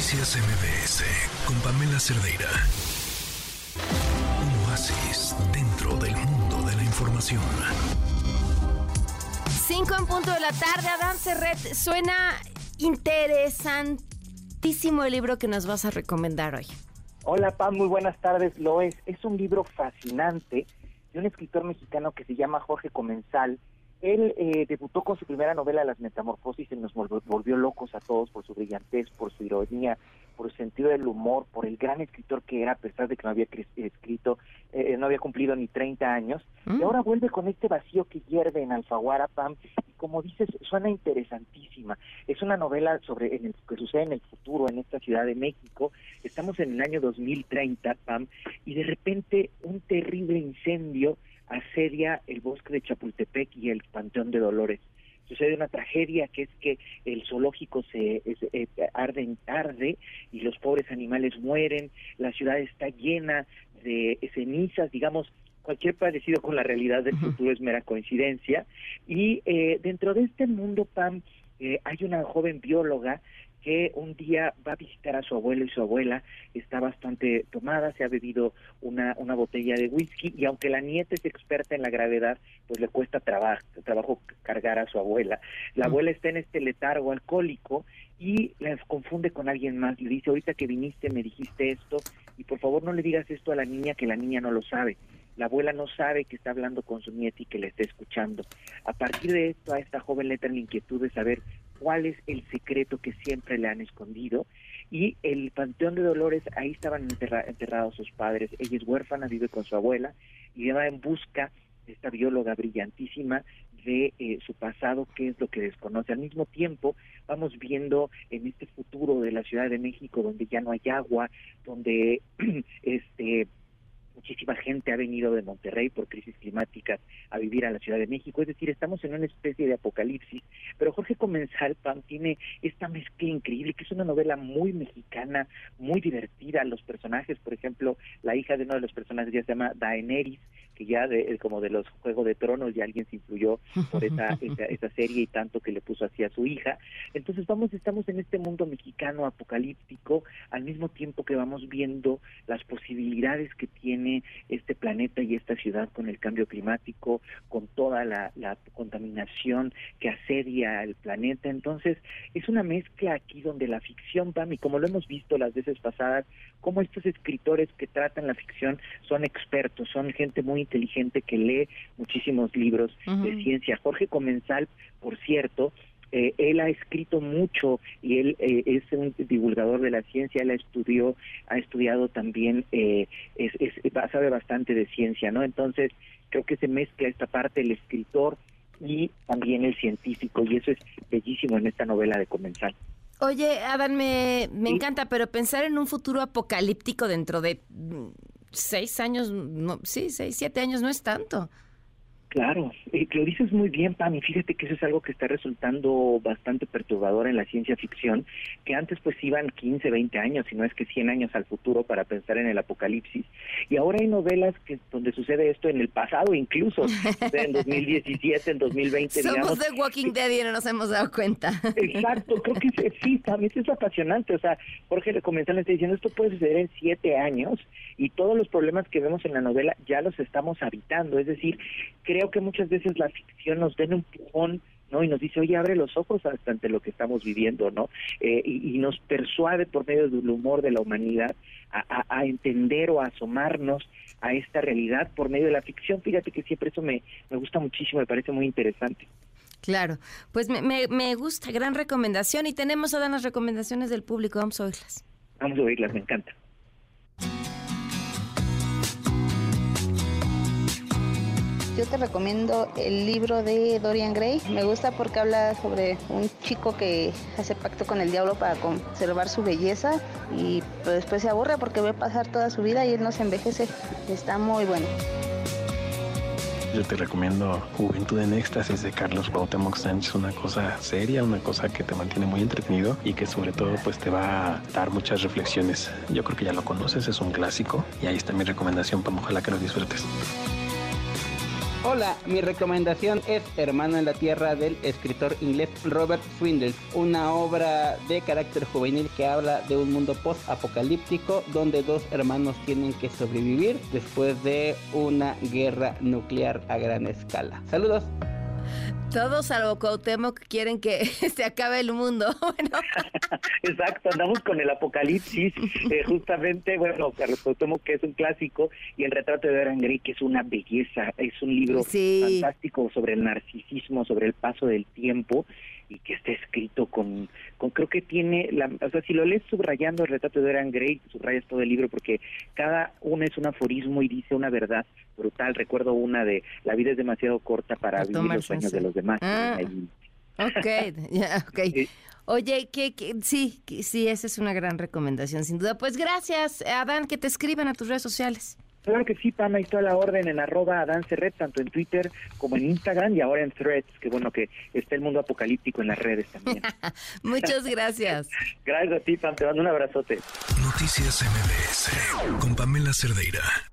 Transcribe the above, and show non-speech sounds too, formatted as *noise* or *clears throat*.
Noticias MBS con Pamela Cerdeira. Un oasis dentro del mundo de la información. Cinco en punto de la tarde, Adán Serret. Suena interesantísimo el libro que nos vas a recomendar hoy. Hola Pam, muy buenas tardes. Lo es. Es un libro fascinante de un escritor mexicano que se llama Jorge Comensal él eh, debutó con su primera novela Las Metamorfosis y nos volvió, locos a todos por su brillantez, por su ironía, por su sentido del humor, por el gran escritor que era a pesar de que no había escrito, eh, no había cumplido ni 30 años. Y mm. ahora vuelve con este vacío que hierve en Alfaguara, Pam, y como dices, suena interesantísima. Es una novela sobre en el, que sucede en el futuro, en esta Ciudad de México. Estamos en el año 2030, Pam, y de repente un terrible incendio asedia el bosque de Chapultepec y el Panteón de Dolores. Sucede una tragedia que es que el zoológico se eh, arde en tarde y los pobres animales mueren, la ciudad está llena de cenizas, digamos, cualquier parecido con la realidad del futuro es mera coincidencia. Y eh, dentro de este mundo, Pam, eh, hay una joven bióloga que un día va a visitar a su abuelo y su abuela está bastante tomada, se ha bebido una, una botella de whisky y aunque la nieta es experta en la gravedad, pues le cuesta trabajo, trabajo cargar a su abuela. La abuela está en este letargo alcohólico y las confunde con alguien más. Le dice, ahorita que viniste me dijiste esto y por favor no le digas esto a la niña que la niña no lo sabe. La abuela no sabe que está hablando con su nieta y que le está escuchando. A partir de esto, a esta joven le entra la inquietud de saber cuál es el secreto que siempre le han escondido. Y el Panteón de Dolores, ahí estaban enterrados sus padres. Ella es huérfana, vive con su abuela y va en busca de esta bióloga brillantísima de eh, su pasado, qué es lo que desconoce. Al mismo tiempo, vamos viendo en este futuro de la Ciudad de México, donde ya no hay agua, donde *clears throat* este muchísima gente ha venido de Monterrey por crisis climáticas a vivir a la Ciudad de México, es decir, estamos en una especie de apocalipsis, pero Jorge Comensal Pan tiene esta mezcla increíble, que es una novela muy mexicana, muy divertida, los personajes, por ejemplo, la hija de uno de los personajes ya se llama Daenerys, que ya de, como de los Juegos de Tronos ya alguien se influyó por *laughs* esa, esa, serie y tanto que le puso así a su hija. Entonces vamos, estamos en este mundo mexicano apocalíptico al mismo tiempo que vamos viendo las posibilidades que tiene este planeta y esta ciudad con el cambio climático, con toda la, la contaminación que asedia al planeta. Entonces es una mezcla aquí donde la ficción, Pam, y como lo hemos visto las veces pasadas, como estos escritores que tratan la ficción son expertos, son gente muy inteligente que lee muchísimos libros de ciencia. Jorge Comensal, por cierto, eh, él ha escrito mucho y él eh, es un divulgador de la ciencia, él estudió, ha estudiado también, eh, es, sabe bastante de ciencia, ¿no? Entonces, creo que se mezcla esta parte el escritor y también el científico, y eso es bellísimo en esta novela de Comensal. Oye, Adán, me, me encanta, pero pensar en un futuro apocalíptico dentro de seis años, no, sí, seis, siete años no es tanto. Claro, eh, lo dices muy bien, Pam, y fíjate que eso es algo que está resultando bastante perturbador en la ciencia ficción, que antes pues iban 15, 20 años, si no es que 100 años al futuro para pensar en el apocalipsis, y ahora hay novelas que donde sucede esto en el pasado incluso, en 2017, en 2020, Somos de Walking Dead y no nos hemos dado cuenta. Exacto, creo que sí, también es apasionante, o sea, Jorge le está diciendo, esto puede suceder en siete años, y todos los problemas que vemos en la novela ya los estamos habitando, es decir, creo creo que muchas veces la ficción nos da un empujón ¿no? Y nos dice, oye, abre los ojos ante lo que estamos viviendo, ¿no? Eh, y, nos persuade por medio del humor de la humanidad a, entender o a asomarnos a esta realidad por medio de la ficción. Fíjate que siempre eso me, me gusta muchísimo, me parece muy interesante. Claro, pues me, me, me gusta, gran recomendación. Y tenemos dar las recomendaciones del público, vamos a oírlas. Vamos a oírlas, me encanta. Yo te recomiendo el libro de Dorian Gray. Me gusta porque habla sobre un chico que hace pacto con el diablo para conservar su belleza y pues, después se aburre porque ve pasar toda su vida y él no se envejece. Está muy bueno. Yo te recomiendo Juventud en Éxtasis de Carlos Cuauhtémoc Sánchez, una cosa seria, una cosa que te mantiene muy entretenido y que sobre todo pues te va a dar muchas reflexiones. Yo creo que ya lo conoces, es un clásico y ahí está mi recomendación, para ojalá que lo disfrutes. Hola, mi recomendación es Hermano en la Tierra del escritor inglés Robert Swindle, una obra de carácter juvenil que habla de un mundo post-apocalíptico donde dos hermanos tienen que sobrevivir después de una guerra nuclear a gran escala. Saludos. Todos salvo Cuauhtémoc quieren que *laughs* se acabe el mundo. *laughs* Bueno. *laughs* Exacto, andamos con el apocalipsis. Eh, justamente, bueno, Carlos Cuauhtémoc, que es un clásico, y el retrato de Dorian Gray, que es una belleza. Es un libro fantástico sobre el narcisismo, sobre el paso del tiempo y que está escrito con, con creo que tiene, la, o sea, si lo lees subrayando el retrato de Dorian Gray, subrayas todo el libro porque cada uno es un aforismo y dice una verdad brutal. Recuerdo una de, la vida es demasiado corta para vivir los sueños de los demás. Ah, ok, *laughs* ya, ok. *laughs* Oye, que, sí, sí, esa es una gran recomendación, sin duda. Pues gracias, Adán, que te escriban a tus redes sociales. Claro que sí, Pam, ahí está la orden en arroba Red, tanto en Twitter como en Instagram y ahora en Threads, que bueno que está el mundo apocalíptico en las redes también. *laughs* Muchas gracias. gracias a ti, Pam, te mando un abrazote. Noticias MBS con Pamela Cerdeira.